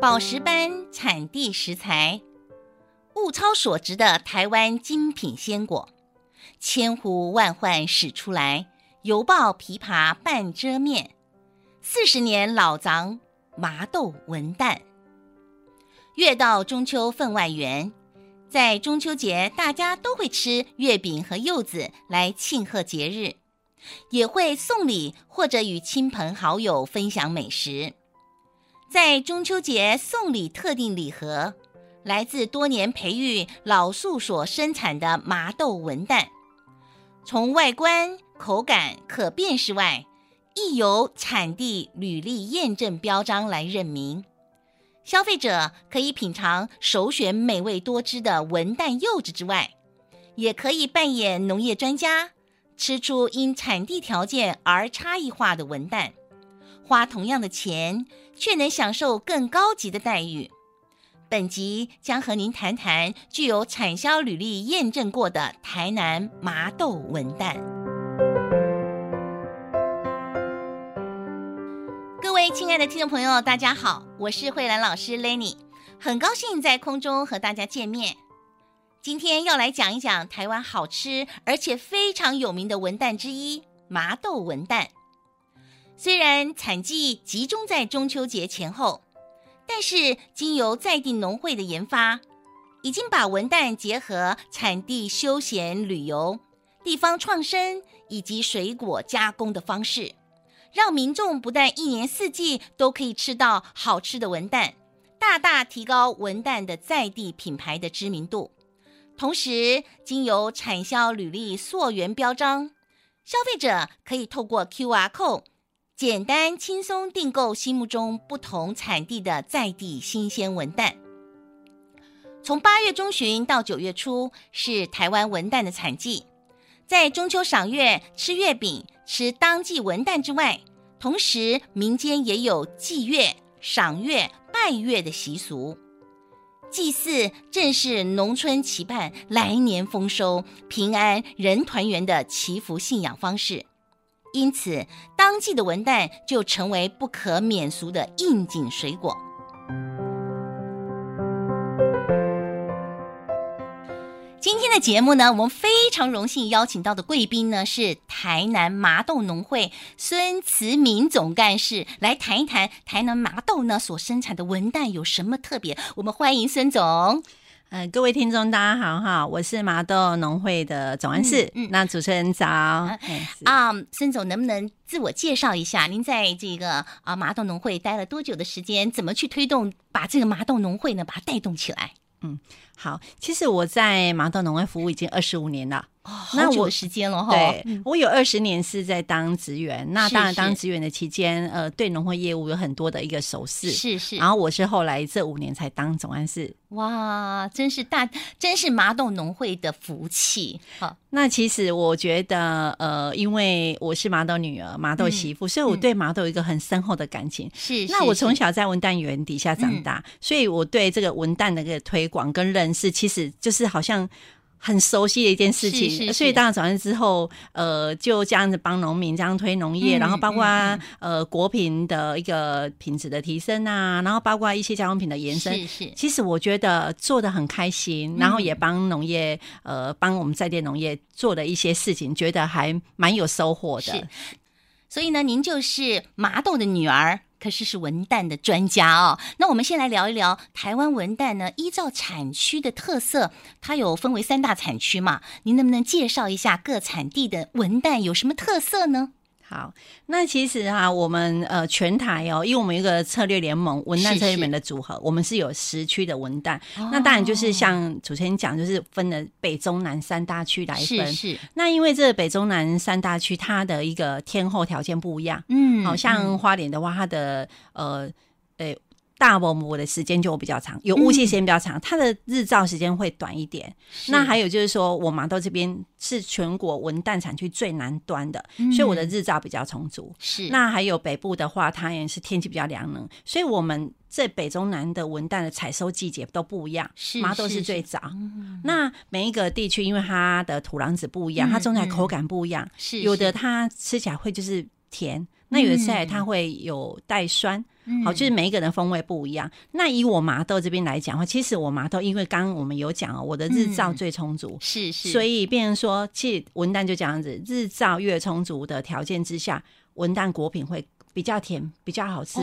宝石般产地食材，物超所值的台湾精品鲜果，千呼万唤始出来，犹抱琵琶半遮面。四十年老藏麻豆文旦，月到中秋分外圆，在中秋节大家都会吃月饼和柚子来庆贺节日，也会送礼或者与亲朋好友分享美食。在中秋节送礼特定礼盒，来自多年培育老树所生产的麻豆文旦，从外观、口感可辨识外，亦由产地履历验证标章来认明，消费者可以品尝首选美味多汁的文旦柚子之外，也可以扮演农业专家，吃出因产地条件而差异化的文旦，花同样的钱却能享受更高级的待遇。本集将和您谈谈具有产销履历验证过的台南麻豆文旦。各位亲爱的听众朋友，大家好，我是慧兰老师 Lenny，很高兴在空中和大家见面。今天要来讲一讲台湾好吃而且非常有名的文旦之一——麻豆文旦。虽然产季集中在中秋节前后，但是经由在地农会的研发，已经把文旦结合产地休闲旅游、地方创生以及水果加工的方式。让民众不但一年四季都可以吃到好吃的文旦，大大提高文旦的在地品牌的知名度。同时，经由产销履历溯源标章，消费者可以透过 QR code，简单轻松订购心目中不同产地的在地新鲜文旦。从八月中旬到九月初是台湾文旦的产季。在中秋赏月、吃月饼、吃当季文旦之外，同时民间也有祭月、赏月、拜月的习俗。祭祀正是农村期盼来年丰收、平安、人团圆的祈福信仰方式，因此当季的文旦就成为不可免俗的应景水果。今天的节目呢，我们非常荣幸邀请到的贵宾呢，是台南麻豆农会孙慈明总干事，来谈一谈台南麻豆呢所生产的文旦有什么特别。我们欢迎孙总。呃，各位听众大家好哈，我是麻豆农会的总干事。嗯，嗯，那主持人早。啊，孙总能不能自我介绍一下？您在这个啊麻豆农会待了多久的时间？怎么去推动把这个麻豆农会呢，把它带动起来？嗯，好，其实我在麻豆农会服务已经二十五年了。那我时间了哈，对，我有二十年是在当职员，那当然当职员的期间，呃，对农会业务有很多的一个熟识，是是。然后我是后来这五年才当总干事，哇，真是大，真是麻豆农会的福气。好，那其实我觉得，呃，因为我是麻豆女儿，麻豆媳妇，所以我对麻豆有一个很深厚的感情。是，那我从小在文旦园底下长大，所以我对这个文旦的一个推广跟认识，其实就是好像。很熟悉的一件事情，是是是，所以当了总干事之后，呃，就这样子帮农民这样推农业，嗯、然后包括、嗯、呃果品的一个品质的提升啊，然后包括一些加工品的延伸。是是，其实我觉得做的很开心，然后也帮农业呃帮我们在地农业做的一些事情，觉得还蛮有收获的。所以呢，您就是麻豆的女儿。可是是文旦的专家哦。那我们先来聊一聊台湾文旦呢。依照产区的特色，它有分为三大产区嘛？您能不能介绍一下各产地的文旦有什么特色呢？好，那其实哈、啊，我们呃全台哦，因为我们一个策略联盟文旦策略联盟的组合，是是我们是有十区的文旦。哦、那当然就是像主持人讲，就是分了北中南三大区来分。是是。那因为这北中南三大区，它的一个天候条件不一样。嗯。好像花莲的话，它的呃呃。大伯母的时间就比较长，有雾气时间比较长，嗯、它的日照时间会短一点。那还有就是说，我麻豆这边是全国文旦产区最南端的，嗯、所以我的日照比较充足。是。那还有北部的话，它也是天气比较凉冷，所以我们这北中南的文旦的采收季节都不一样。是。麻豆是最早。嗯、那每一个地区因为它的土壤子不一样，嗯、它种起来口感不一样。是。有的它吃起来会就是。甜，那有的吃起来它会有带酸。好，就是每一个人风味不一样。那以我麻豆这边来讲的话，其实我麻豆，因为刚刚我们有讲哦，我的日照最充足，是是，所以变成说，其实文旦就这样子，日照越充足的条件之下，文旦果品会比较甜，比较好吃，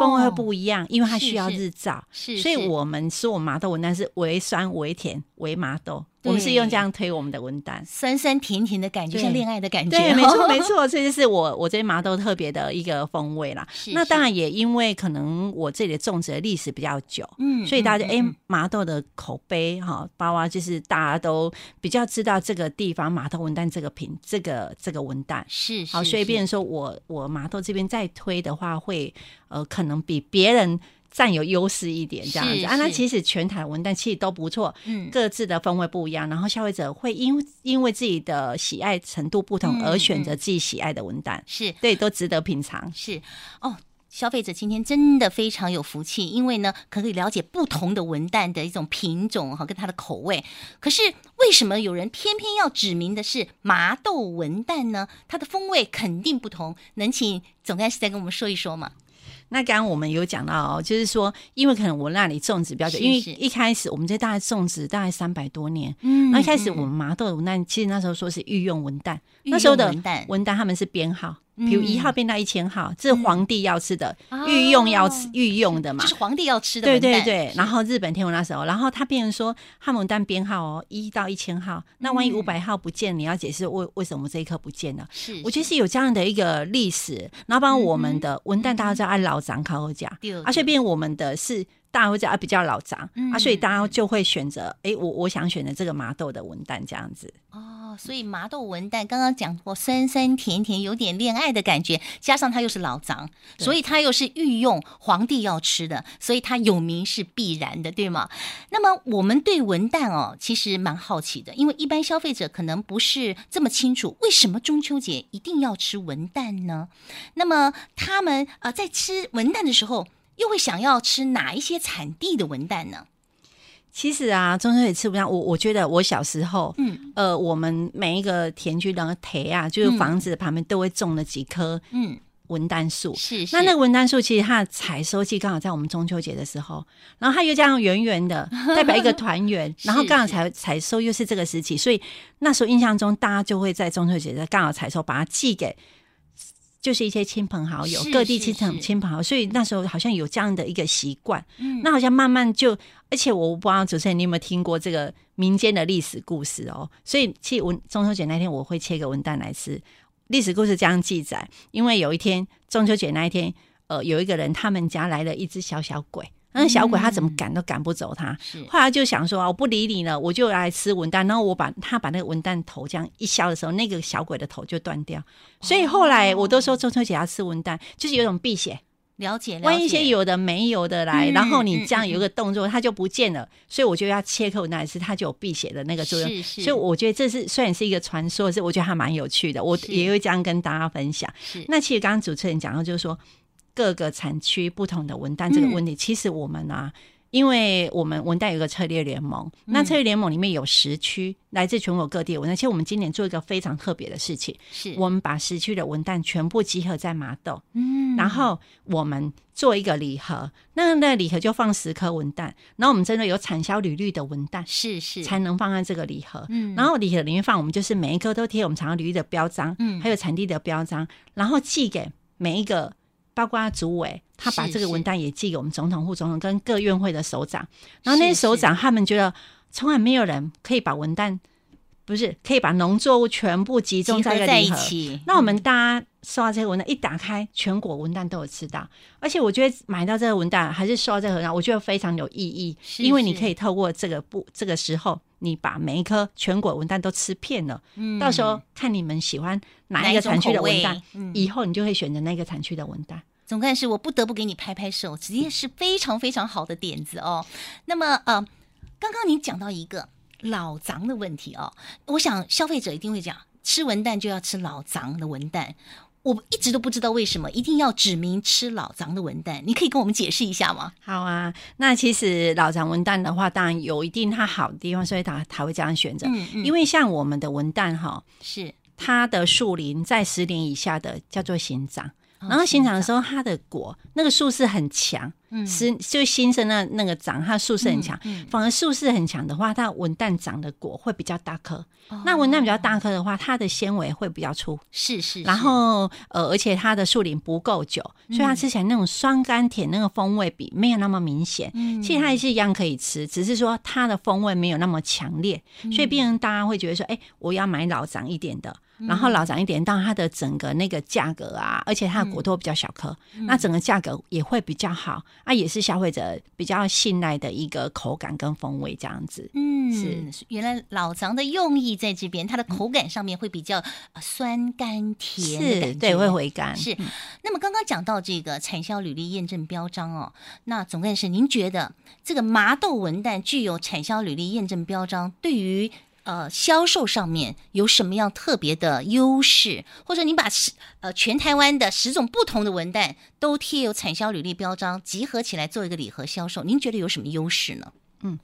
风味会不一样，因为它需要日照，是，所以我们吃我麻豆文旦是微酸、微甜、微麻豆。我们是用这样推我们的文旦，酸酸甜甜的感觉，像恋爱的感觉。对，没错 没错，这就是我我这边麻豆特别的一个风味啦。是那当然也因为可能我这里的种植的历史比较久，嗯，所以大家就哎、嗯欸、麻豆的口碑哈，包括就是大家都比较知道这个地方麻豆文旦这个品，这个这个文旦是，是好，所以变成说我我麻豆这边再推的话会，会呃可能比别人。占有优势一点这样子啊，那其实全台文旦其实都不错，嗯，各自的风味不一样，然后消费者会因因为自己的喜爱程度不同而选择自己喜爱的文旦，是对，都值得品尝。是哦，消费者今天真的非常有福气，因为呢可以了解不同的文旦的一种品种哈，跟它的口味。可是为什么有人偏偏要指明的是麻豆文旦呢？它的风味肯定不同，能请总干事再跟我们说一说吗？那刚刚我们有讲到哦，就是说，因为可能我那里种植比较久，因为一开始我们这大概种植大概三百多年，嗯，那一开始我们麻豆的文旦，其实那时候说是御用文旦，那时候的文旦他们是编号。比如一号变到一千号，这是皇帝要吃的，御用要吃御用的嘛，就是皇帝要吃的。对对对，然后日本天文那时候，然后他变成说汉文旦编号哦，一到一千号，那万一五百号不见，你要解释为为什么这一颗不见了？是，我觉得是有这样的一个历史。然后，包括我们的文旦，大家知道按老长考后讲，而且变我们的是大家会讲啊比较老长啊，所以大家就会选择哎，我我想选择这个麻豆的文旦这样子。哦所以麻豆文旦刚刚讲过，酸酸甜甜，有点恋爱的感觉，加上它又是老杂，所以它又是御用皇帝要吃的，所以它有名是必然的，对吗？那么我们对文旦哦，其实蛮好奇的，因为一般消费者可能不是这么清楚，为什么中秋节一定要吃文旦呢？那么他们呃在吃文旦的时候，又会想要吃哪一些产地的文旦呢？其实啊，中秋也吃不上。我我觉得我小时候，嗯，呃，我们每一个田区的田啊，就是房子旁边都会种了几棵，嗯，文旦树。是，是。那那个文旦树其实它的采收季刚好在我们中秋节的时候，然后它又这样圆圆的，代表一个团圆。然后刚好采采收又是这个时期，所以那时候印象中大家就会在中秋节的刚好采收，把它寄给。就是一些亲朋好友，各地亲朋亲朋好友，所以那时候好像有这样的一个习惯。嗯，那好像慢慢就，而且我不知道主持人你有没有听过这个民间的历史故事哦。所以去文中秋节那天，我会切个文旦来吃。历史故事这样记载，因为有一天中秋节那一天，呃，有一个人他们家来了一只小小鬼。那小鬼他怎么赶都赶不走他，嗯、后来就想说我不理你了，我就来吃文旦。然后我把他把那个文旦头这样一削的时候，那个小鬼的头就断掉。所以后来我都说中秋节要吃文旦，就是有种辟邪。了解，万一一些有的没有的来，嗯、然后你这样有一个动作，它就不见了。嗯、所以我就要切口那一次，它就有辟邪的那个作用。是是，所以我觉得这是虽然是一个传说，是我觉得还蛮有趣的。我也会这样跟大家分享。是，那其实刚刚主持人讲到就是说各个产区不同的文旦这个问题，嗯、其实我们啊。因为我们文旦有一个策略联盟，那策略联盟里面有十区来自全国各地的文旦。其实我们今年做一个非常特别的事情，是我们把十区的文旦全部集合在麻豆，嗯，然后我们做一个礼盒，那那礼盒就放十颗文旦，然后我们真的有产销履历的文旦，是是才能放在这个礼盒，嗯，然后礼盒里面放我们就是每一颗都贴我们产销履历的标章，嗯，还有产地的标章，然后寄给每一个。包括主委，他把这个文档也寄给我们总统、副总统跟各院会的首长，然后那些首长他们觉得从来没有人可以把文档，不是可以把农作物全部集中在一个一起。那我们大家收到这个文档一打开，全国文档都有吃到，而且我觉得买到这个文档还是收到这个文档，我觉得非常有意义，因为你可以透过这个不这个时候，你把每一颗全国文旦都吃遍了，到时候看你们喜欢哪一个产区的文旦，以后你就会选择那个产区的文旦。总干事，我不得不给你拍拍手，直接是非常非常好的点子哦。那么，呃，刚刚你讲到一个老欉的问题哦，我想消费者一定会讲，吃文旦就要吃老欉的文旦。我一直都不知道为什么一定要指明吃老张的文旦，你可以跟我们解释一下吗？好啊，那其实老张文旦的话，当然有一定它好的地方，所以它才会这样选择。嗯嗯，因为像我们的文旦哈是。它的树龄在十年以下的叫做新长。然后新长的时候，它的果那个树势很强，嗯，是就新生那那个长，它树势很强。嗯嗯、反而树势很强的话，它文旦长的果会比较大颗。哦、那文旦比较大颗的话，它的纤维会比较粗。是是，是。然后呃，而且它的树龄不够久，所以它吃起来那种酸甘甜那个风味比没有那么明显。嗯、其实它也是一样可以吃，只是说它的风味没有那么强烈，嗯、所以变成大家会觉得说，哎，我要买老长一点的。然后老长一点，当然它的整个那个价格啊，而且它的果都比较小颗，嗯、那整个价格也会比较好，啊，也是消费者比较信赖的一个口感跟风味这样子。嗯，是原来老长的用意在这边，它的口感上面会比较酸甘甜的感觉，对，会回甘。是。那么刚刚讲到这个产销履历验证标章哦，那总干事，您觉得这个麻豆文旦具有产销履历验证标章，对于呃，销售上面有什么样特别的优势？或者您把十呃全台湾的十种不同的文旦都贴有产销履历标章，集合起来做一个礼盒销售，您觉得有什么优势呢？嗯，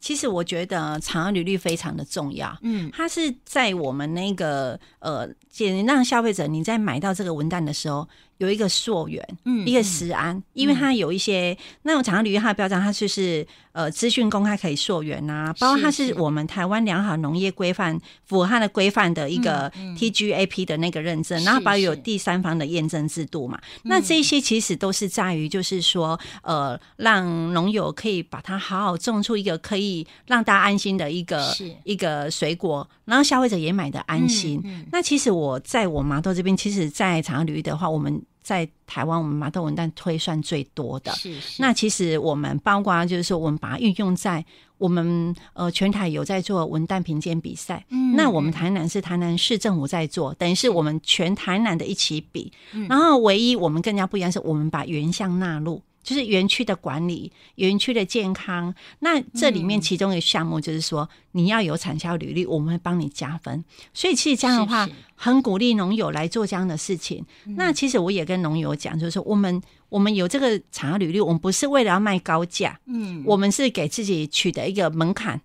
其实我觉得产销履历非常的重要。嗯，它是在我们那个呃，简让消费者你在买到这个文旦的时候。有一个溯源，嗯，一个食安，嗯、因为它有一些、嗯、那种产销履历它的标章，它就是呃资讯公开可以溯源呐，包括它是我们台湾良好农业规范符合它的规范的一个 TGAP 的那个认证，然后包括有第三方的验证制度嘛，那这些其实都是在于就是说呃让农友可以把它好好种出一个可以让大家安心的一个一个水果，然后消费者也买的安心。嗯嗯、那其实我在我麻豆这边，其实，在产销履历的话，我们在台湾，我们麻豆文旦推算最多的。是是。那其实我们包括就是说，我们把它运用在我们呃全台有在做文旦评鉴比赛。嗯。那我们台南是台南市政府在做，等于是我们全台南的一起比。嗯。然后唯一我们更加不一样是，我们把原乡纳入。就是园区的管理，园区的健康。那这里面其中一个项目就是说，你要有产销履历，我们会帮你加分。所以其实这样的话，很鼓励农友来做这样的事情。那其实我也跟农友讲，就是说，我们我们有这个产销履历，我们不是为了要卖高价，嗯，我们是给自己取得一个门槛。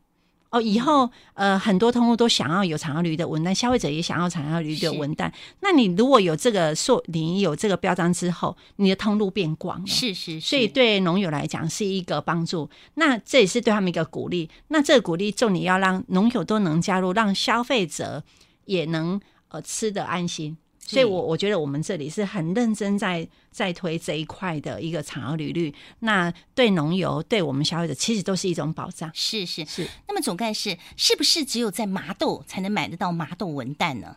哦，以后呃，很多通路都想要有产销履的文旦，消费者也想要产销履的文旦。那你如果有这个说，你有这个标章之后，你的通路变广了，是，是是，所以对农友来讲是一个帮助。那这也是对他们一个鼓励。那这个鼓励重点要让农友都能加入，让消费者也能呃吃得安心。所以我，我我觉得我们这里是很认真在在推这一块的一个产后履率，那对农友、对我们消费者，其实都是一种保障。是是是。那么，总干事是不是只有在麻豆才能买得到麻豆文旦呢？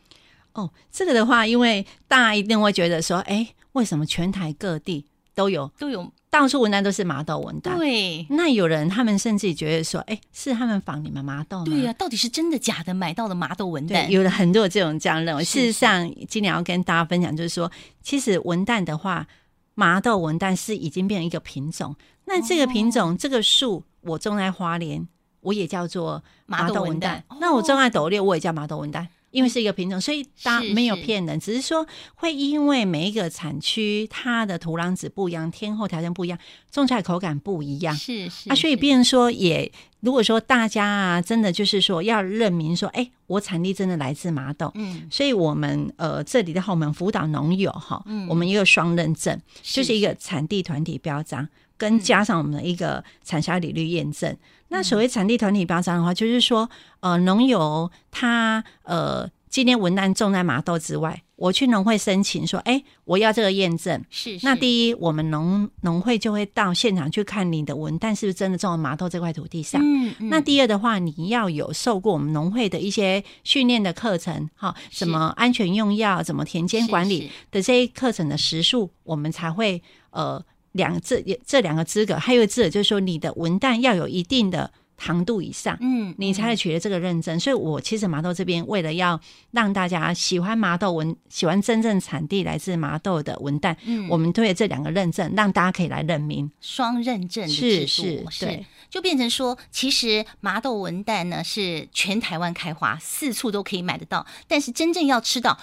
哦，这个的话，因为大家一定会觉得说，哎，为什么全台各地都有都有？到处文旦都是麻豆文旦，对。那有人他们甚至觉得说，哎、欸，是他们仿你们麻豆吗？对呀、啊，到底是真的假的？买到了麻豆文旦，有了很多这种这样认为。事实上，今年要跟大家分享，就是说，其实文旦的话，麻豆文旦是已经变成一个品种。那这个品种，哦、这个树，我种在花莲，我也叫做麻豆文旦。那我种在斗六，我也叫麻豆文旦。因为是一个品种，所以大家没有骗人，只是说会因为每一个产区它的土壤质不一样，天候条件不一样，种出来口感不一样。是是啊，所以变成说也，如果说大家啊，真的就是说要认明说，哎，我产地真的来自麻豆，嗯，所以我们呃这里的话，我们辅导农友哈，嗯，我们也有双认证，就是一个产地团体标章，跟加上我们的一个产销履历验证。那所谓产地团体标章的话，就是说，呃，农友他呃今天文旦种在麻豆之外，我去农会申请说，哎，我要这个验证。是，是。那第一，我们农农会就会到现场去看你的文旦是不是真的种在麻豆这块土地上。嗯。嗯，那第二的话，你要有受过我们农会的一些训练的课程，哈，什么安全用药、怎么田间管理的这些课程的时数，我们才会呃。两这这两个资格，还有一个资格就是说，你的文旦要有一定的糖度以上，嗯，你才能取得这个认证。嗯、所以，我其实麻豆这边为了要让大家喜欢麻豆文，喜欢真正产地来自麻豆的文旦，嗯，我们推了这两个认证，让大家可以来认明双认证的制度，是是，对，就变成说，其实麻豆文旦呢是全台湾开花，四处都可以买得到，但是真正要吃到。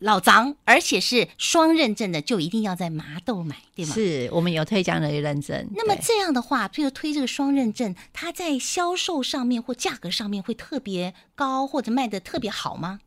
老张，而且是双认证的，就一定要在麻豆买，对吗？是我们有推这样的认证。那么这样的话，譬如推这个双认证，它在销售上面或价格上面会特别高，或者卖的特别好吗？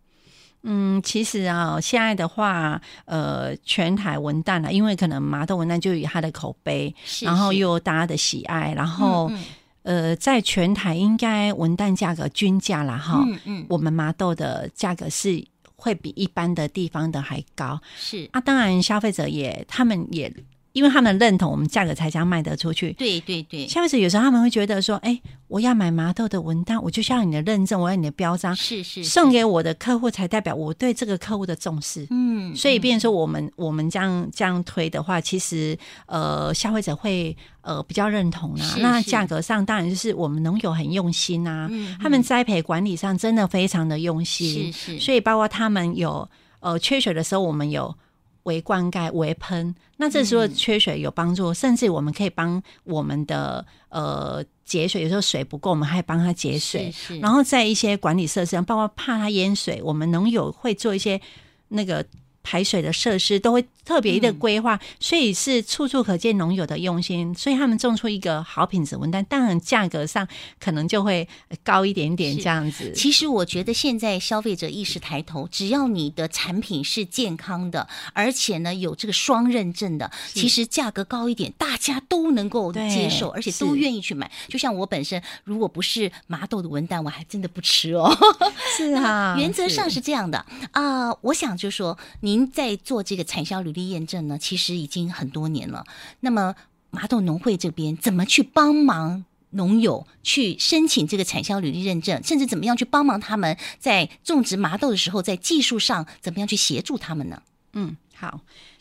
嗯，其实啊，现在的话，呃，全台文旦啊，因为可能麻豆文旦就有它的口碑，是然后又有大家的喜爱，然后嗯呃，在全台应该文旦价格均价啦哈，嗯嗯，我们麻豆的价格是会比一般的地方的还高是啊。当然，消费者也他们也。因为他们认同我们价格才将卖得出去。对对对，消费者有时候他们会觉得说：“哎，我要买麻豆的文旦，我就需要你的认证，我要你的标章，是是，是送给我的客户，才代表我对这个客户的重视。”嗯，所以，变成说我们我们这样这样推的话，其实呃，消费者会呃比较认同啊。那价格上当然就是我们农友很用心啊，嗯，他们栽培管理上真的非常的用心，是是。所以包括他们有呃缺水的时候，我们有。微灌溉、为喷，那这时候缺水有帮助，嗯、甚至我们可以帮我们的呃节水，有时候水不够，我们还帮它节水。是是。然后在一些管理设施上，包括怕它淹水，我们农友会做一些那个。排水的设施都会特别的规划，嗯，所以是处处可见农友的用心，所以他们种出一个好品质文旦，当然价格上可能就会高一点点这样子。其实我觉得现在消费者意识抬头，只要你的产品是健康的，而且呢有这个双认证的，其实价格高一点，大家都能够接受，而且都愿意去买。就像我本身，如果不是麻豆的文旦，我还真的不吃哦。是啊，原则上是这样的啊，呃。我想就说你。您在做这个产销履历验证呢，其实已经很多年了。那么麻豆农会这边怎么去帮忙农友去申请这个产销履历认证，甚至怎么样去帮忙他们在种植麻豆的时候，在技术上怎么样去协助他们呢？嗯，好，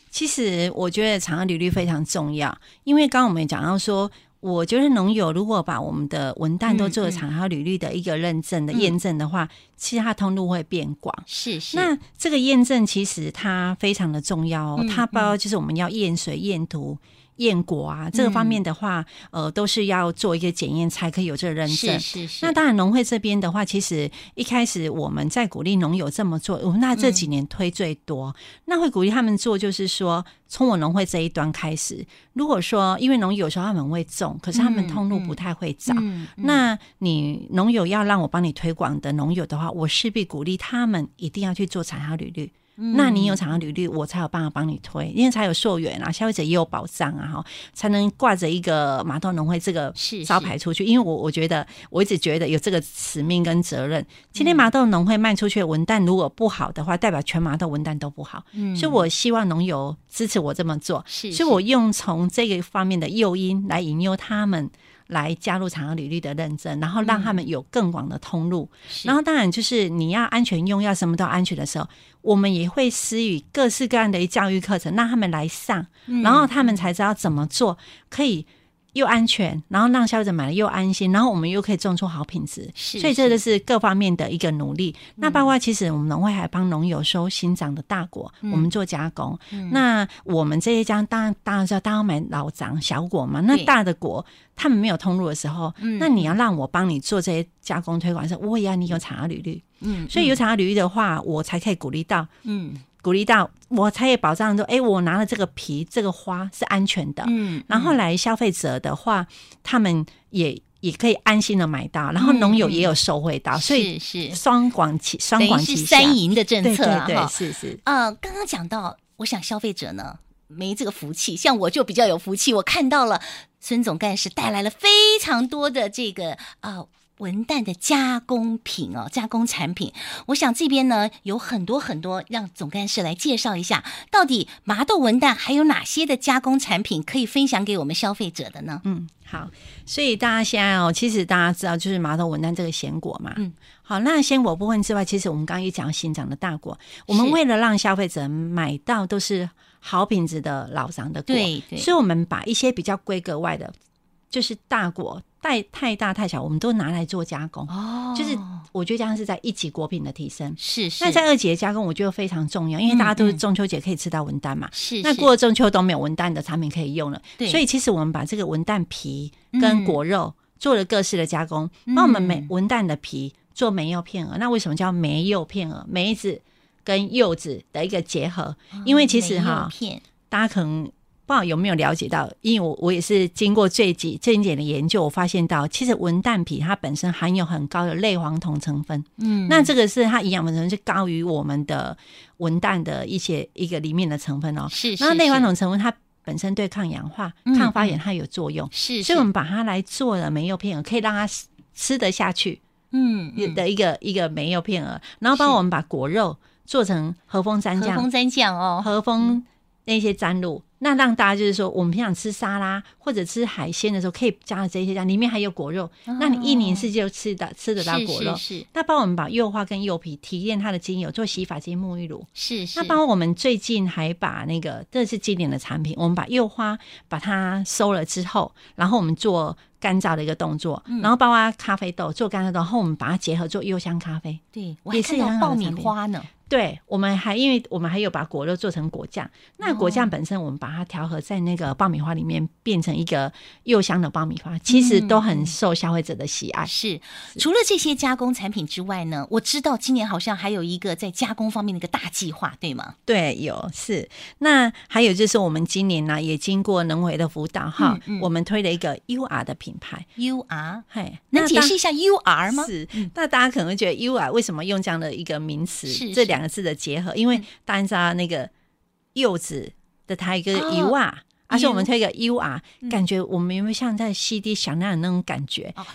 其实我觉得产销履历非常重要，因为刚刚我们也讲到说。我觉得农友如果把我们的文旦都做了产销履历的一个认证的验证的话，嗯嗯、其实它通路会变广。是是。那这个验证其实它非常的重要哦，嗯、它包括就是我们要验水、验土。验果啊，这个方面的话，嗯、呃，都是要做一个检验才可以有这个认证。是是是。那当然，农会这边的话，其实一开始我们在鼓励农友这么做，那这几年推最多，嗯、那会鼓励他们做，就是说，从我农会这一端开始，如果说因为农友有时候他们会种，可是他们通路不太会找，那你农友要让我帮你推广的农友的话，我势必鼓励他们一定要去做产销履历。那你有产销履历，我才有办法帮你推，因为才有溯源啊，消费者也有保障啊，哈，才能挂着一个麻豆农会这个招牌出去。因为我我觉得，我一直觉得有这个使命跟责任。今天麻豆农会卖出去的文旦如果不好的话，代表全麻豆文旦都不好。嗯，所以我希望农友支持我这么做，是，所以我用从这个方面的诱因来引诱他们。来加入产销履历的认证，然后让他们有更广的通路。嗯、然后当然就是你要安全用药，什么都安全的时候，我们也会施予各式各样的教育课程，让他们来上，然后他们才知道怎么做可以。又安全，然后让消费者买了又安心，然后我们又可以种出好品质，是是，所以这就是各方面的一个努力。嗯、那包括其实我们农会还帮农友收新长的大果，嗯、我们做加工。嗯、那我们这些将当然当然是要大家买老长小果嘛，那大的果他们没有通路的时候，嗯、那你要让我帮你做这些加工推广的时候，我也要你有产销履历。嗯，所以有产销履历的话，我才可以鼓励到嗯。鼓励到我才也保障说，哎，我拿了这个皮，这个花是安全的。嗯，然后来消费者的话，他们也也可以安心的买到，然后农友也有受惠到，所以是双管齐双管齐下，三赢的政策啊，对，对，对，是是。呃，刚刚讲到，我想消费者呢没这个福气，像我就比较有福气，我看到了孙总干事带来了非常多的这个啊。呃文旦的加工品哦，加工产品，我想这边呢有很多很多，让总干事来介绍一下，到底麻豆文旦还有哪些的加工产品可以分享给我们消费者的呢？嗯，好，所以大家现在哦，其实大家知道就是麻豆文旦这个鲜果嘛，嗯，好，那鲜果部分之外，其实我们刚刚也讲新长的大果，我们为了让消费者买到都是好品质的老长的果，对，对，所以我们把一些比较规格外的，就是大果。带太大太小，我们都拿来做加工。哦，就是我觉得这样是在一级果品的提升。是是。那在二级的加工，我觉得非常重要，因为大家都是中秋节可以吃到文旦嘛。是、嗯。那过了中秋都没有文旦的产品可以用了。对。所以其实我们把这个文旦皮跟果肉做了各式的加工，那、嗯、我们梅文旦的皮做梅柚片鹅。那为什么叫梅柚片鹅？梅子跟柚子的一个结合。哦、因为其实哈，大家可能。不知道有没有了解到？因为我我也是经过最近最近点的研究，我发现到其实文旦皮它本身含有很高的类黄酮成分，嗯，那这个是它营养成分是高于我们的文旦的一些一个里面的成分哦。是，是，那类黄酮成分它本身对抗氧化、嗯、抗发炎它有作用，是，是，所以我们把它来做了梅柚片，可以让它吃得下去，嗯，的一个一个梅柚片儿，然后帮我们把果肉做成和风蘸酱，和风蘸酱哦，和风那些粘露。那让大家就是说，我们平常吃沙拉或者吃海鲜的时候，可以加了这些酱，里面还有果肉，哦、那你一年四季就吃的吃得到果肉。是，是，是。那帮我们把柚花跟柚皮提炼它的精油做洗发精、沐浴乳。是是。那帮我们最近还把那个，这是经典的产品，我们把柚花把它收了之后，然后我们做干燥的一个动作，嗯、然后包括咖啡豆做干燥豆，然后我们把它结合做柚香咖啡。对，我还看到爆米花呢。对，我们还因为我们还有把果肉做成果酱，那果酱本身我们把它调和在那个爆米花里面，变成一个又香的爆米花，其实都很受消费者的喜爱。是，除了这些加工产品之外呢，我知道今年好像还有一个在加工方面的一个大计划，对吗？对，有是。那还有就是我们今年呢，也经过能维的辅导哈，嗯嗯、我们推了一个 UR 的品牌，UR，嘿，能解释一下 UR 吗？是，那大家可能会觉得 UR 为什么用这样的一个名词？是这两个字的结合，因为大家知道那个柚子的它一个 UR，而、哦、且我们推一个 UR，、嗯、感觉我们有没有像在 CD 响亮的那种感觉、哦、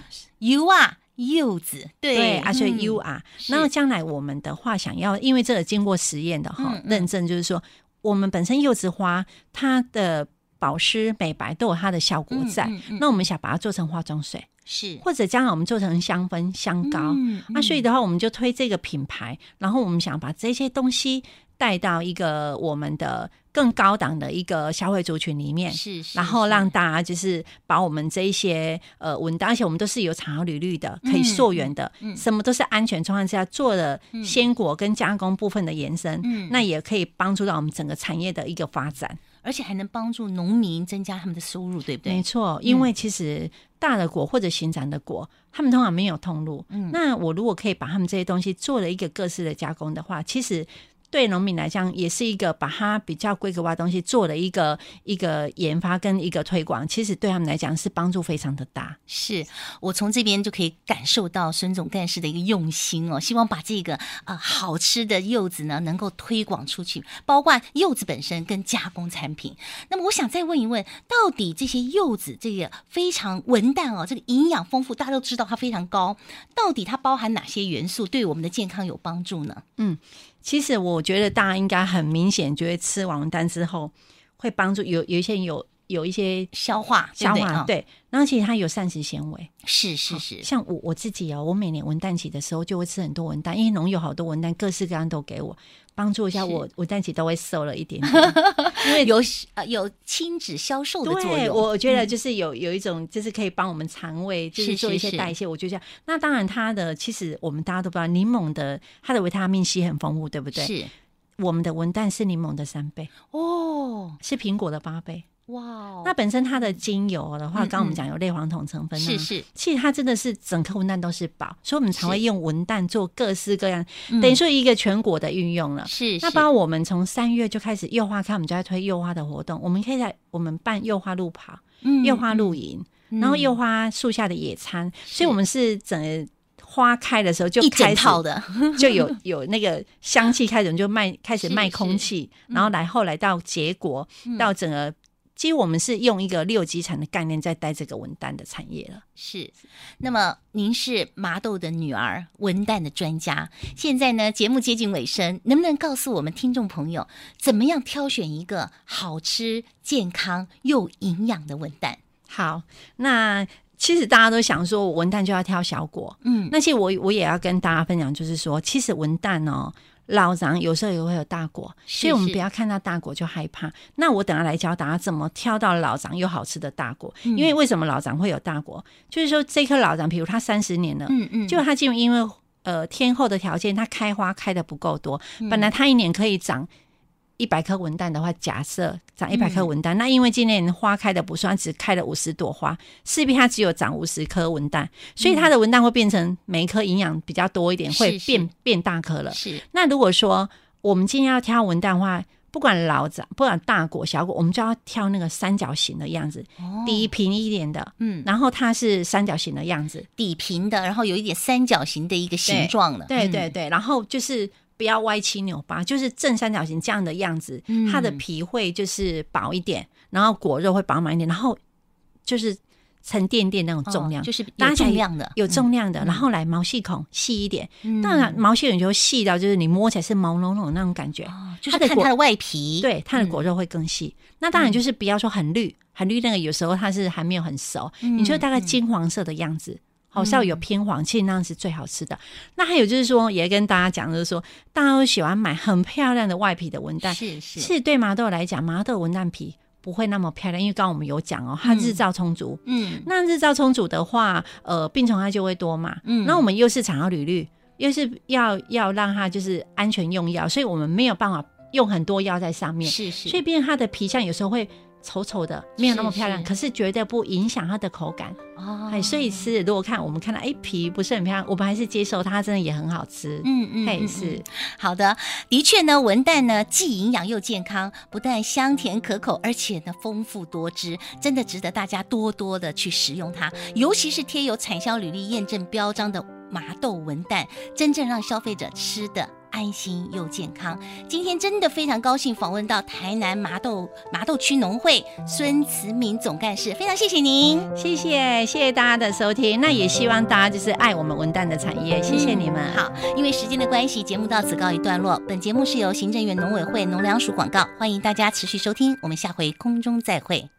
？UR 柚子，对，对而且 UR，然后将来我们的话想要，因为这个经过实验的哈、嗯、认证，就是说我们本身柚子花它的保湿美白都有它的效果在，嗯嗯嗯、那我们想把它做成化妆水。是，或者将来我们做成香氛香膏，那、嗯嗯啊、所以的话，我们就推这个品牌，然后我们想把这些东西带到一个我们的更高档的一个消费族群里面，是，是，然后让大家就是把我们这一些呃文档，而且我们都是有产销履历的，可以溯源的，嗯嗯、什么都是安全状况之下做的鲜果跟加工部分的延伸，嗯、那也可以帮助到我们整个产业的一个发展。而且还能帮助农民增加他们的收入，对不对？没错，因为其实大的果或者行展的果，他们通常没有通路。嗯，那我如果可以把他们这些东西做了一个各式的加工的话，其实。对农民来讲，也是一个把它比较规格化的东西做的一个一个研发跟一个推广，其实对他们来讲是帮助非常的大。是我从这边就可以感受到孙总干事的一个用心哦，希望把这个啊、呃、好吃的柚子呢能够推广出去，包括柚子本身跟加工产品。那么我想再问一问，到底这些柚子这个非常文旦哦，这个营养丰富，大家都知道它非常高，到底它包含哪些元素对我们的健康有帮助呢？嗯。其实我觉得大家应该很明显，觉得吃完文旦之后会帮助有有一些有有一些消化消化对，然后其实它有膳食纤维，是是是。像我我自己哦，我每年文旦期的时候就会吃很多文旦，因为农友好多文旦，各式各样都给我。帮助一下我，我暂且都会瘦了一点点，因为有呃有亲子消瘦的作用。对，我觉得就是有有一种就是可以帮我们肠胃就是做一些代谢。我觉得这样，那当然它的其实我们大家都不知道，柠檬的它的维他命 C 很丰富，对不对？是，我们的文旦是柠檬的三倍哦，是苹果的八倍。哇哦！那本身它的精油的话，刚刚我们讲有类黄酮成分，是是，其实它真的是整颗文旦都是宝，所以我们才会用文旦做各式各样，等于说一个全国的运用了。是，那包括我们从三月就开始柚花开，我们就在推柚花的活动，我们可以在我们办柚花路跑、柚花露营，然后柚花树下的野餐，所以我们是整个花开的时候就一整套的，就有有那个香气开始，就卖开始卖空气，然后来后来到结果到整个。其实我们是用一个六级产的概念在带这个文旦的产业了。是，那么您是麻豆的女儿，文旦的专家。现在呢，节目接近尾声，能不能告诉我们听众朋友，怎么样挑选一个好吃、健康又营养的文旦？好，那其实大家都想说，文旦就要挑小果。嗯，那其实我我也要跟大家分享，就是说，其实文旦哦。老长有时候也会有大果，是是，所以我们不要看到大果就害怕。那我等下来教大家怎么挑到老长又好吃的大果。嗯、因为为什么老长会有大果？就是说这颗老长，比如它三十年了，嗯嗯，就它就因为呃天候的条件，它开花开的不够多，嗯、本来它一年可以长。一百颗文旦的话，假设长一百颗文旦，嗯、那因为今年花开的不算，只开了五十朵花，势必它只有长五十颗文旦，所以它的文旦会变成每一颗营养比较多一点，会变变大颗了。是，那如果说我们今天要挑文旦的话，不管老长，不管大果小果，我们就要挑那个三角形的样子，哦底平一点的，嗯，然后它是三角形的样子，底平的，然后有一点三角形的一个形状的，对对对，然后就是不要歪七扭八，就是正三角形这样的样子，嗯它的皮会就是薄一点，然后果肉会饱满一点，然后就是沉甸甸那种重量，哦就是有重量的，有重量的，嗯。然后来毛细孔细一点，嗯。当然毛细孔就细到就是你摸起来是毛茸茸那种感觉，哦就是它的果看它的外皮，对，它的果肉会更细。那当然就是不要说很绿，很绿那个有时候它是还没有很熟，嗯你就大概金黄色的样子。好，稍微有偏黄，其实那样是最好吃的。那还有就是说，也跟大家讲，就是说，大家都喜欢买很漂亮的外皮的文旦，是是，是对麻豆来讲，麻豆文旦皮不会那么漂亮，因为刚刚我们有讲哦，它日照充足。嗯。那日照充足的话，呃，病虫害就会多嘛。嗯。那我们又是产销履历，又是要要让它就是安全用药，所以我们没有办法用很多药在上面，是是，所以变成它的皮相有时候会丑丑的，没有那么漂亮，是可是绝对不影响它的口感。哦哎，所以吃如果看我们看到哎皮不是很漂亮，我们还是接受它，它真的也很好吃。嗯嗯，嘿，嗯是。好的，的确呢，文旦呢既营养又健康，不但香甜可口，而且呢丰富多汁，真的值得大家多多的去食用它。尤其是贴有产销履历验证标章的麻豆文旦，真正让消费者吃的安心又健康。今天真的非常高兴访问到台南麻豆麻豆区农会孙慈敏总干事，非常谢谢您。谢谢谢谢大家的收听，那也希望大家就是爱我们文旦的产业，谢谢你们。嗯好，因为时间的关系，节目到此告一段落。本节目是由行政院农委会农粮署广告，欢迎大家持续收听，我们下回空中再会。